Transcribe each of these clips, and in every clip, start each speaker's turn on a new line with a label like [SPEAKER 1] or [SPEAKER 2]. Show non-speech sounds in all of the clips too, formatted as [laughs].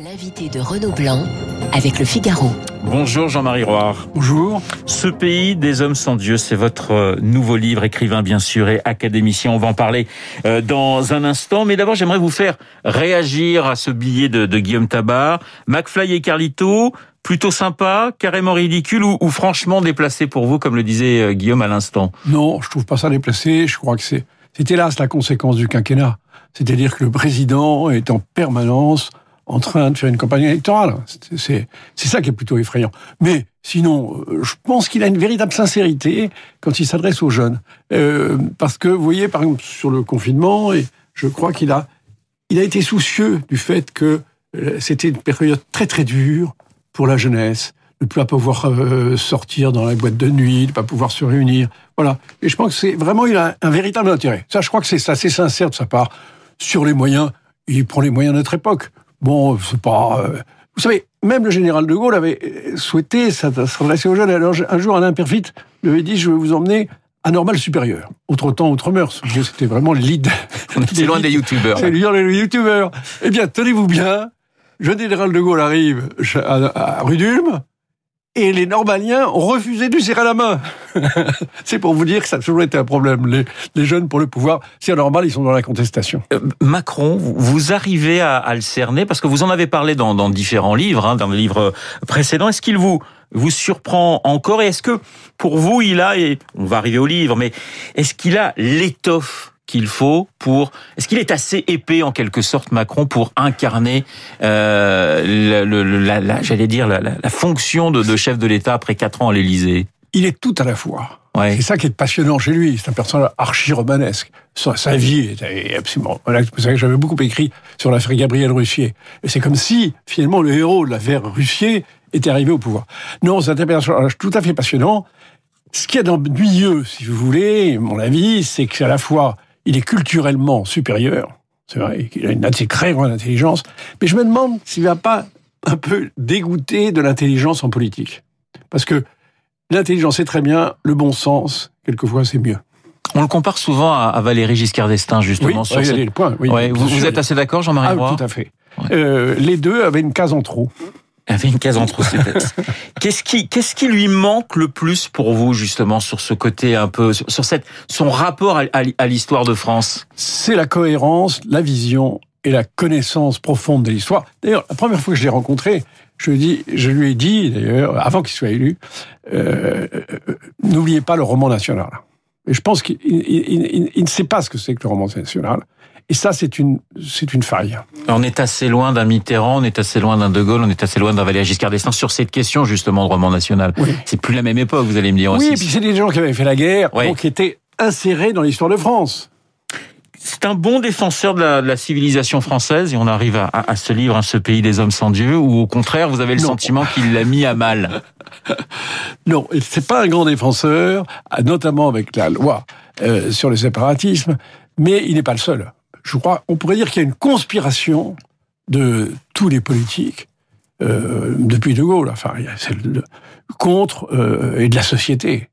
[SPEAKER 1] L'invité de Renaud Blanc avec le Figaro.
[SPEAKER 2] Bonjour Jean-Marie Roire.
[SPEAKER 3] Bonjour.
[SPEAKER 2] Ce pays des hommes sans Dieu, c'est votre euh, nouveau livre, écrivain bien sûr et académicien. On va en parler euh, dans un instant. Mais d'abord, j'aimerais vous faire réagir à ce billet de, de Guillaume Tabar. McFly et Carlito, plutôt sympa, carrément ridicule ou, ou, franchement déplacé pour vous, comme le disait euh, Guillaume à l'instant?
[SPEAKER 3] Non, je trouve pas ça déplacé. Je crois que c'est, c'est hélas la conséquence du quinquennat. C'est-à-dire que le président est en permanence en train de faire une campagne électorale. C'est ça qui est plutôt effrayant. Mais sinon, euh, je pense qu'il a une véritable sincérité quand il s'adresse aux jeunes. Euh, parce que, vous voyez, par exemple, sur le confinement, et je crois qu'il a, il a été soucieux du fait que euh, c'était une période très très dure pour la jeunesse, de ne pas pouvoir sortir dans la boîte de nuit, de ne pas pouvoir se réunir. Voilà. Et je pense que c'est vraiment, il a un véritable intérêt. Ça, je crois que c'est assez sincère de sa part. Sur les moyens, il prend les moyens de notre époque. Bon, c'est pas. Euh... Vous savez, même le général de Gaulle avait souhaité s'adresser aux jeunes. Alors, un jour, Alain Perfit lui avait dit Je vais vous emmener à Normal Supérieur. Autre temps, autre mœurs. C'était vraiment l'idée. [laughs]
[SPEAKER 2] C'est loin des youtubeurs.
[SPEAKER 3] C'est loin des youtubeurs. Eh bien, tenez-vous bien. Le général de Gaulle arrive à, à rue d'Ulm et les Normaliens ont refusé de lui serrer la main. [laughs] c'est pour vous dire que ça a toujours été un problème. Les, les jeunes, pour le pouvoir, c'est normal, ils sont dans la contestation.
[SPEAKER 2] Euh, Macron, vous arrivez à, à, le cerner parce que vous en avez parlé dans, différents livres, hein, dans le livre précédent. Est-ce qu'il vous vous surprend encore? Et est-ce que pour vous il a et on va arriver au livre, mais est-ce qu'il a l'étoffe qu'il faut pour Est-ce qu'il est assez épais en quelque sorte Macron pour incarner euh, le, le, la, la j'allais dire la, la, fonction de, de chef de l'État après quatre ans à l'Élysée?
[SPEAKER 3] Il est tout à la fois.
[SPEAKER 2] Ouais.
[SPEAKER 3] C'est ça qui est passionnant chez lui. C'est un personnage archi-romanesque. Sa, sa vie est absolument... Vous savez que j'avais beaucoup écrit sur l'affaire Gabriel Russier. Et c'est comme si, finalement, le héros de l'affaire Russier était arrivé au pouvoir. Non, c'est un personnage tout à fait passionnant. Ce qu'il y a d'ennuyeux, si vous voulez, mon avis, c'est que c'est à la fois il est culturellement supérieur. C'est vrai, il a une assez très grande intelligence. Mais je me demande s'il ne va pas un peu dégoûter de l'intelligence en politique. Parce que l'intelligence, c'est très bien, le bon sens, quelquefois, c'est mieux.
[SPEAKER 2] On le compare souvent à Valéry Giscard d'Estaing, justement.
[SPEAKER 3] Oui,
[SPEAKER 2] sur cette...
[SPEAKER 3] le point. Oui,
[SPEAKER 2] ouais, vous, vous, êtes assez d'accord, Jean-Marie
[SPEAKER 3] ah,
[SPEAKER 2] Roy
[SPEAKER 3] Tout à fait. Ouais. Euh, les deux avaient une case en trop
[SPEAKER 2] avait une case en trop, [laughs] Qu'est-ce qui, qu'est-ce qui lui manque le plus pour vous, justement, sur ce côté un peu, sur cette, son rapport à, à l'histoire de France?
[SPEAKER 3] C'est la cohérence, la vision et la connaissance profonde de l'histoire. D'ailleurs, la première fois que je l'ai rencontré, je lui, dis, je lui ai dit, d'ailleurs, avant qu'il soit élu, euh, n'oubliez pas le roman national. Et je pense qu'il il, il, il ne sait pas ce que c'est que le roman national. Et ça, c'est une, c'est une faille.
[SPEAKER 2] On est assez loin d'un Mitterrand, on est assez loin d'un De Gaulle, on est assez loin d'un Valéry Giscard d'Estaing sur cette question, justement, de roman national. Oui. C'est plus la même époque, vous allez me dire
[SPEAKER 3] oui,
[SPEAKER 2] aussi.
[SPEAKER 3] Oui, et puis c'est des gens qui avaient fait la guerre, oui. donc qui étaient insérés dans l'histoire de France.
[SPEAKER 2] C'est un bon défenseur de la, de la, civilisation française et on arrive à, à, à, ce livre, à ce pays des hommes sans Dieu, ou au contraire, vous avez le non. sentiment qu'il l'a mis à mal. [laughs]
[SPEAKER 3] non, c'est pas un grand défenseur, notamment avec la loi euh, sur le séparatisme, mais il n'est pas le seul je crois, on pourrait dire qu'il y a une conspiration de tous les politiques euh, depuis De Gaulle, enfin, contre euh, et de la société.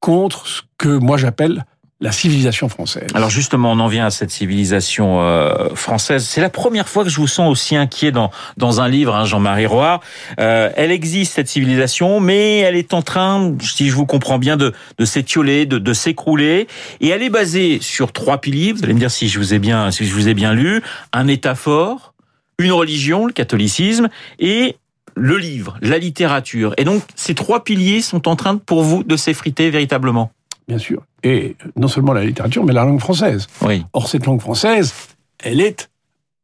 [SPEAKER 3] Contre ce que moi j'appelle la civilisation française.
[SPEAKER 2] Alors justement, on en vient à cette civilisation euh, française. C'est la première fois que je vous sens aussi inquiet dans dans un livre, hein, Jean-Marie Roy. Euh, elle existe cette civilisation, mais elle est en train, si je vous comprends bien, de de s'étioler, de, de s'écrouler, et elle est basée sur trois piliers. Vous allez me dire si je vous ai bien si je vous ai bien lu. Un État fort, une religion, le catholicisme, et le livre, la littérature. Et donc, ces trois piliers sont en train, pour vous, de s'effriter véritablement
[SPEAKER 3] bien sûr. Et non seulement la littérature, mais la langue française.
[SPEAKER 2] Oui.
[SPEAKER 3] Or, cette langue française, elle est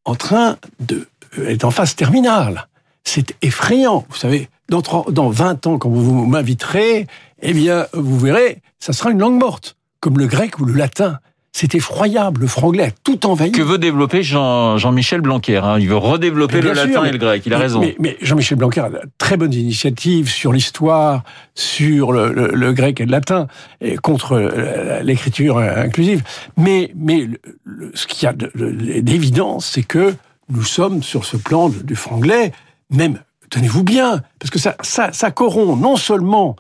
[SPEAKER 3] en train de... Elle est en phase terminale. C'est effrayant. Vous savez, dans, dans 20 ans, quand vous m'inviterez, eh bien, vous verrez, ça sera une langue morte, comme le grec ou le latin. C'est effroyable. Le franglais a tout envahi.
[SPEAKER 2] Que veut développer Jean, Jean-Michel Blanquer hein? Il veut redévelopper le latin et le grec. Il a
[SPEAKER 3] mais,
[SPEAKER 2] raison.
[SPEAKER 3] Mais, mais Jean-Michel Blanquer a de très bonnes initiatives sur l'histoire, sur le, le, le, grec et le latin, et contre l'écriture inclusive. Mais, mais le, ce qu'il y a d'évidence, c'est que nous sommes sur ce plan du franglais, même, tenez-vous bien, parce que ça, ça, ça corrompt non seulement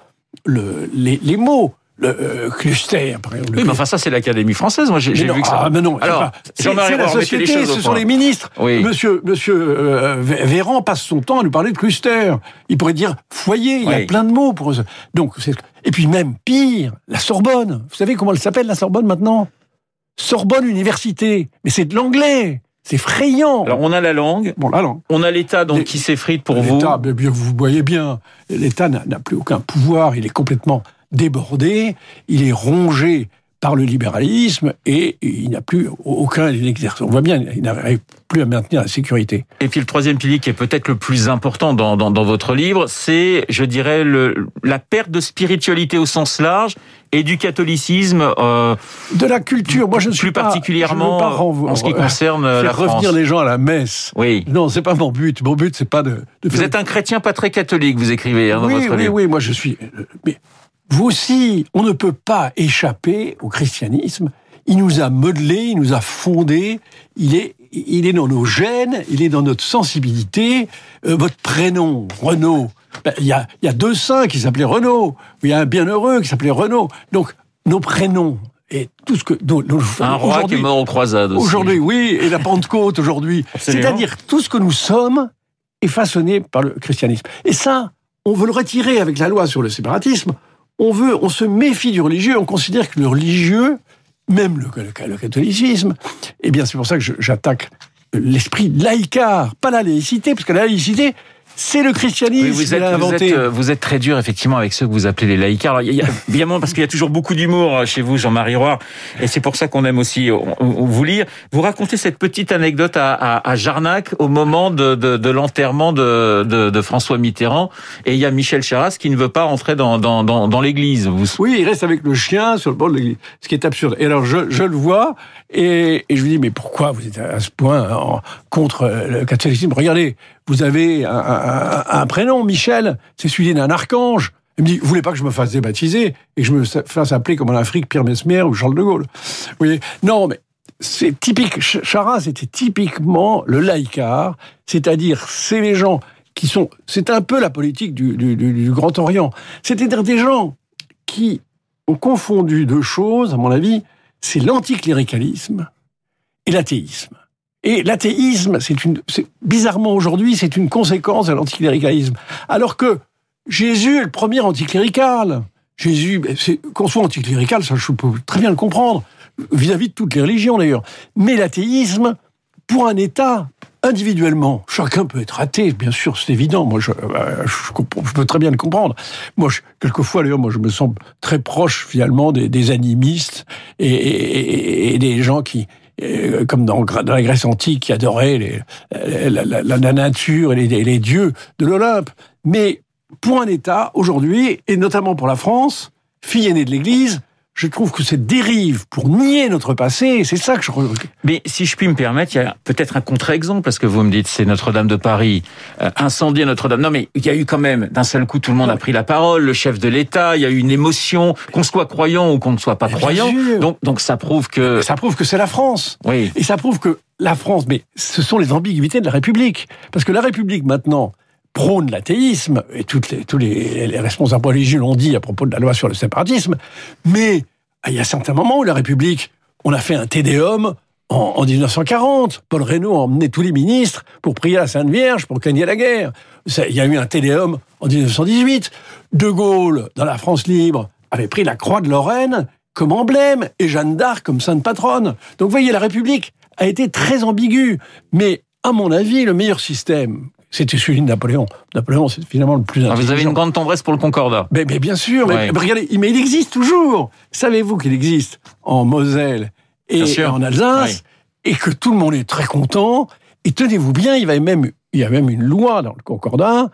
[SPEAKER 3] les, les mots, le euh, cluster, par exemple.
[SPEAKER 2] Oui, mais enfin ça c'est l'Académie française. Moi j'ai vu que ça.
[SPEAKER 3] ah, mais non,
[SPEAKER 2] Alors, Jean-Marie
[SPEAKER 3] la
[SPEAKER 2] les
[SPEAKER 3] société, ce sont les ministres.
[SPEAKER 2] Oui.
[SPEAKER 3] Monsieur, monsieur euh, Vé- Véran passe son temps à nous parler de cluster. Il pourrait dire foyer. Il y a plein de mots pour ça. Donc, et puis même pire, la Sorbonne. Vous savez comment elle s'appelle la Sorbonne maintenant? Sorbonne Université. Mais c'est de l'anglais. C'est effrayant.
[SPEAKER 2] Alors on a la langue,
[SPEAKER 3] bon, là, non.
[SPEAKER 2] on a l'État donc qui s'effrite pour vous.
[SPEAKER 3] L'État, bien, vous voyez bien, l'État n'a plus aucun pouvoir, il est complètement débordé, il est rongé par le libéralisme et il n'a plus aucun exercice. On voit bien, il n'arrive plus à maintenir la sécurité.
[SPEAKER 2] Et puis le troisième pilier qui est peut-être le plus important dans, dans, dans votre livre, c'est, je dirais, le, la perte de spiritualité au sens large et du catholicisme, euh,
[SPEAKER 3] De la culture, moi je ne suis
[SPEAKER 2] plus
[SPEAKER 3] pas,
[SPEAKER 2] particulièrement
[SPEAKER 3] pas
[SPEAKER 2] en ce qui concerne euh,
[SPEAKER 3] faire
[SPEAKER 2] la France.
[SPEAKER 3] revenir les gens à la messe.
[SPEAKER 2] Oui.
[SPEAKER 3] Non, c'est pas mon but. Mon but, c'est pas de, de
[SPEAKER 2] Vous
[SPEAKER 3] faire-
[SPEAKER 2] êtes un chrétien pas très catholique, vous écrivez hein, dans
[SPEAKER 3] oui,
[SPEAKER 2] votre
[SPEAKER 3] oui,
[SPEAKER 2] livre.
[SPEAKER 3] oui, moi je suis. euh, Mais vous aussi, on ne peut pas échapper au christianisme. Il nous a modelé, il nous a fondé. Il est, il est dans nos gènes, il est dans notre sensibilité. Euh, votre prénom, Renaud. ben, Il y, a, il y a deux saints qui s'appelaient Renaud. Il y a un bienheureux qui s'appelait Renaud. Donc nos prénoms et tout ce que dont-
[SPEAKER 2] Un roi qui est mort croisades aussi.
[SPEAKER 3] Aujourd'hui, oui, et la Pentecôte aujourd'hui. C'est-à-dire tout ce que nous sommes est façonné par le christianisme. Et ça, on veut le retirer avec la loi sur le séparatisme. On veut, on se méfie du religieux. On considère que le religieux, même le, catholicisme, eh bien, c'est pour ça que j'attaque l'esprit laïcard, pas la laïcité, parce que la laïcité, c'est le christianisme
[SPEAKER 2] Oui, vous
[SPEAKER 3] qui
[SPEAKER 2] êtes, vous, êtes, euh, vous êtes très dur effectivement avec ceux que vous appelez les laïcards. Alors, il y a, évidemment, parce qu'il y a toujours beaucoup d'humour euh, chez vous, Jean-Marie Roire, et c'est pour ça qu'on aime aussi euh, vous lire. Vous racontez cette petite anecdote à, à, à Jarnac au moment de, de, de l'enterrement de, de, de François Mitterrand, et il y a Michel Charras qui ne veut pas entrer dans, dans, dans, dans l'église. Vous...
[SPEAKER 3] Oui, il reste avec le chien sur le bord de l'église, ce qui est absurde. Et alors, je, je le vois, et, et je lui dis, mais pourquoi vous êtes à ce point en- contre le catholicisme? Regardez, vous avez un, un- un prénom, Michel, c'est celui d'un archange. Il me dit, vous voulez pas que je me fasse débaptiser et que je me fasse appeler comme en Afrique Pierre Mesmer ou Charles de Gaulle Non, mais c'est typique. Ch- Charras était typiquement le laïcard, c'est-à-dire c'est les gens qui sont. C'est un peu la politique du- du Grand Orient. C'est-à-dire des gens qui ont confondu deux choses, à mon avis, c'est l'anticléricalisme et l'athéisme. Et l'athéisme, c'est une, bizarrement aujourd'hui, c'est une conséquence de l'anticléricalisme. Alors que Jésus est le premier anticlérical. Jésus, ben, qu'on soit anticlérical, ça je peux très bien le comprendre, vis-à-vis de toutes les religions d'ailleurs. Mais l'athéisme, pour un État, individuellement, chacun peut être athée, bien sûr, c'est évident. Moi, je, euh, peux très bien le comprendre. Moi, quelquefois, d'ailleurs, moi, je me sens très proche, finalement, des, animistes et des gens qui, euh, comme dans, la Grèce antique, qui adoraient les- la, nature et les, les dieux de l'Olympe. Mais pour un État, aujourd'hui, et notamment pour la France, fille aînée de l'Église, je trouve que cette dérive pour nier notre passé, c'est ça que je...
[SPEAKER 2] Mais si je puis me permettre, il y a peut-être un contre-exemple, parce que vous me dites c'est Notre-Dame de Paris, euh, incendie à Notre-Dame. Non, mais il y a eu quand même, d'un seul coup, tout le monde a pris la parole, le chef de l'État, il y a eu une émotion, qu'on soit croyant ou qu'on ne soit pas croyant. Donc, donc ça prouve que...
[SPEAKER 3] Ça prouve que c'est la France.
[SPEAKER 2] Oui.
[SPEAKER 3] Et ça prouve que la France, mais ce sont les ambiguïtés de la République. Parce que la République, maintenant, prône l'athéisme, et toutes les, tous les, les responsables religieux l'ont dit à propos de la loi sur le séparatisme, mais il y a certains moments où la République, on a fait un tédéum en, en 1940. Paul Reynaud a emmené tous les ministres pour prier la Sainte Vierge, pour gagner la guerre. Ça, Il y a eu un tédéum en 1918. De Gaulle, dans la France libre, avait pris la croix de Lorraine comme emblème et Jeanne d'Arc comme sainte patronne. Donc vous voyez, la République a été très ambiguë. Mais à mon avis, le meilleur système, c'était celui de Napoléon. Napoléon, c'est finalement le plus
[SPEAKER 2] Ah,
[SPEAKER 3] intelligent.
[SPEAKER 2] Vous avez une grande tendresse pour le Concordat.
[SPEAKER 3] Mais, mais bien sûr, mais,
[SPEAKER 2] Ouais.
[SPEAKER 3] mais regardez, mais il existe toujours. Savez-vous qu'il existe en Moselle et
[SPEAKER 2] sûr.
[SPEAKER 3] en Alsace et que tout le monde est très content. Et tenez-vous bien, il, va même, il y a même une loi dans le Concordat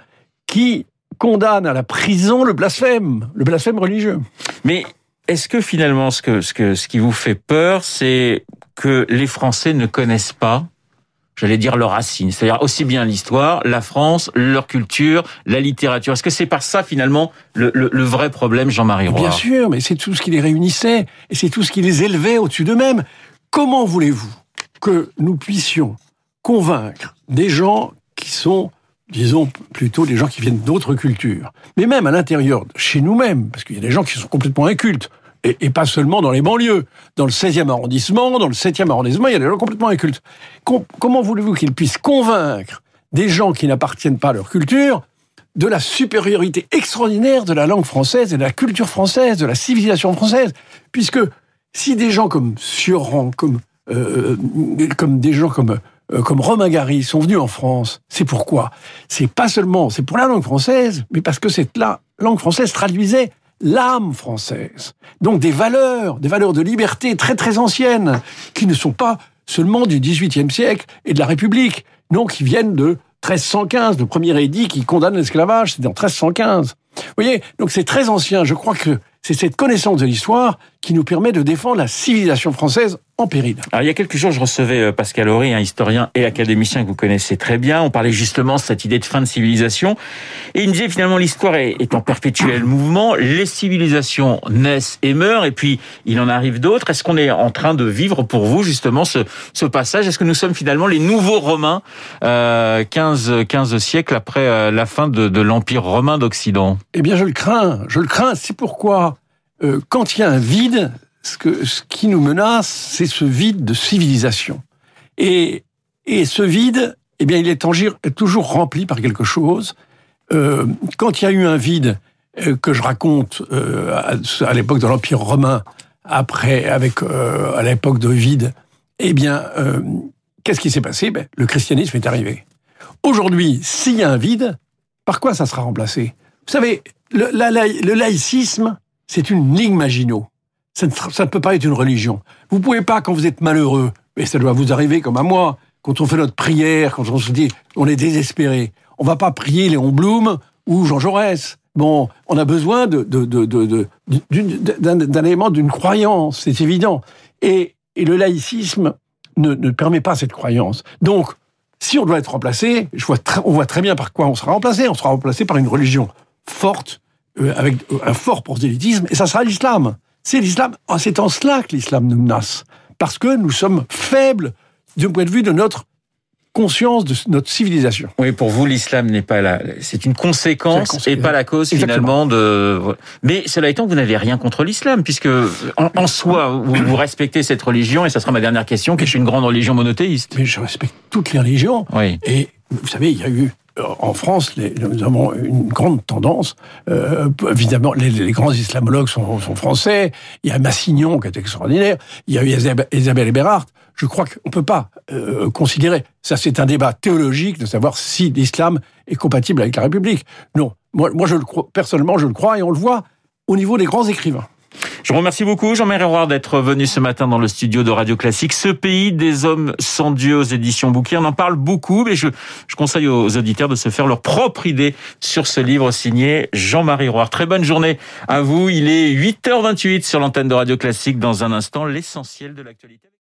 [SPEAKER 3] qui condamne à la prison le blasphème, le blasphème religieux.
[SPEAKER 2] Mais est-ce que finalement, ce, que, ce, que, ce qui vous fait peur, c'est que les Français ne connaissent pas j'allais dire leurs racines, c'est-à-dire aussi bien l'histoire, la France, leur culture, la littérature. Est-ce que c'est par ça finalement le, le, le vrai problème, Jean-Marie Roy?
[SPEAKER 3] Bien sûr, mais c'est tout ce qui les réunissait et c'est tout ce qui les élevait au-dessus d'eux-mêmes. Comment voulez-vous que nous puissions convaincre des gens qui sont disons plutôt des gens qui viennent d'autres cultures. Mais même à l'intérieur, chez nous-mêmes, parce qu'il y a des gens qui sont complètement incultes, et, pas seulement dans les banlieues. Dans le 16e arrondissement, dans le 7e arrondissement, il y a des gens complètement incultes. Com comment voulez-vous qu'ils puissent convaincre des gens qui n'appartiennent pas à leur culture de la supériorité extraordinaire de la langue française et de la culture française, de la civilisation française? Puisque si des gens comme Sioran, comme, euh, comme des gens comme euh, comme Romain Gary sont venus en France, c'est pourquoi? C'est pas seulement, c'est pour la langue française, mais parce que cette la langue française traduisait l'âme française. Donc des valeurs, des valeurs de liberté très très anciennes, qui ne sont pas seulement du XVIIIe siècle et de la République, non, qui viennent de 1315, le premier édit qui condamne l'esclavage, c'est en 1315. Vous voyez, donc c'est très ancien. Je crois que c'est cette connaissance de l'histoire qui nous permet de défendre la civilisation française en péril.
[SPEAKER 2] Alors, il y a quelques jours, je recevais euh, Pascal Horry, un historien et académicien que vous connaissez très bien. On parlait justement de cette idée de fin de civilisation. Et il me disait finalement l'histoire est en perpétuel mouvement. Les civilisations naissent et meurent et puis il en arrive d'autres. Est-ce qu'on est en train de vivre pour vous justement ce, ce passage? Est-ce que nous sommes finalement les nouveaux Romains euh, 15, 15 siècles après euh, la fin de, de l'Empire romain d'Occident?
[SPEAKER 3] Eh bien je le crains. Je le crains. C'est pourquoi euh, quand il y a un vide, ce, que, ce qui nous menace, c'est ce vide de civilisation. Et, et ce vide, eh bien, il est, toujours rempli par quelque chose. Euh, quand il y a eu un vide euh, que je raconte euh, à, à l'époque de l'Empire romain, après, avec euh, à l'époque de vide, eh bien, qu'est-ce qui s'est passé? Ben, Le christianisme est arrivé. Aujourd'hui, s'il y a un vide, par quoi ça sera remplacé? Vous savez, le, le laïcisme, c'est une ligne Maginot. Ça ne, peut pas être une religion. Vous pouvez pas, quand vous êtes malheureux, et ça doit vous arriver comme à moi, quand on fait notre prière, quand on se dit on est désespéré, on va pas prier Léon Blum ou Jean Jaurès. Bon, on a besoin d'un élément d'une croyance, c'est évident. Et, le laïcisme ne, permet pas cette croyance. Donc, si on doit être remplacé, on voit très bien par quoi on sera remplacé. On sera remplacé par une religion forte, avec un fort prosélytisme, et ça sera l'islam. C'est l'islam. Oh, c'est en cela que l'islam nous menace, parce que nous sommes faibles du point de vue de notre conscience de notre civilisation.
[SPEAKER 2] Oui, pour vous, l'islam n'est pas là. C'est une conséquence et pas la cause Exactement. finalement de. Mais cela étant, vous n'avez rien contre l'islam, puisque en, en soi, vous, vous, respectez cette religion, et ça sera ma dernière question, qui est une grande religion monothéiste.
[SPEAKER 3] Mais je respecte toutes les religions.
[SPEAKER 2] Oui.
[SPEAKER 3] Et vous savez, il y a eu en France, nous avons une grande tendance. Euh, évidemment, les, grands islamologues sont, sont, français. Il y a Massignon qui est extraordinaire. Il y a eu Isabelle Eberhardt. Je crois qu'on ne peut pas euh, considérer, ça c'est un débat théologique de savoir si l'islam est compatible avec la République. Non, moi, moi je le crois, personnellement je le crois et on le voit au niveau des grands écrivains.
[SPEAKER 2] Je vous remercie beaucoup, Jean-Marie Roy, d'être venu ce matin dans le studio de Radio Classique. Ce pays des hommes sans Dieu aux éditions Bouquet. On en parle beaucoup, mais je, je conseille aux auditeurs de se faire leur propre idée sur ce livre signé Jean-Marie Roy. Très bonne journée à vous. Il est 8h28 sur l'antenne de Radio Classique. Dans un instant, l'essentiel de l'actualité.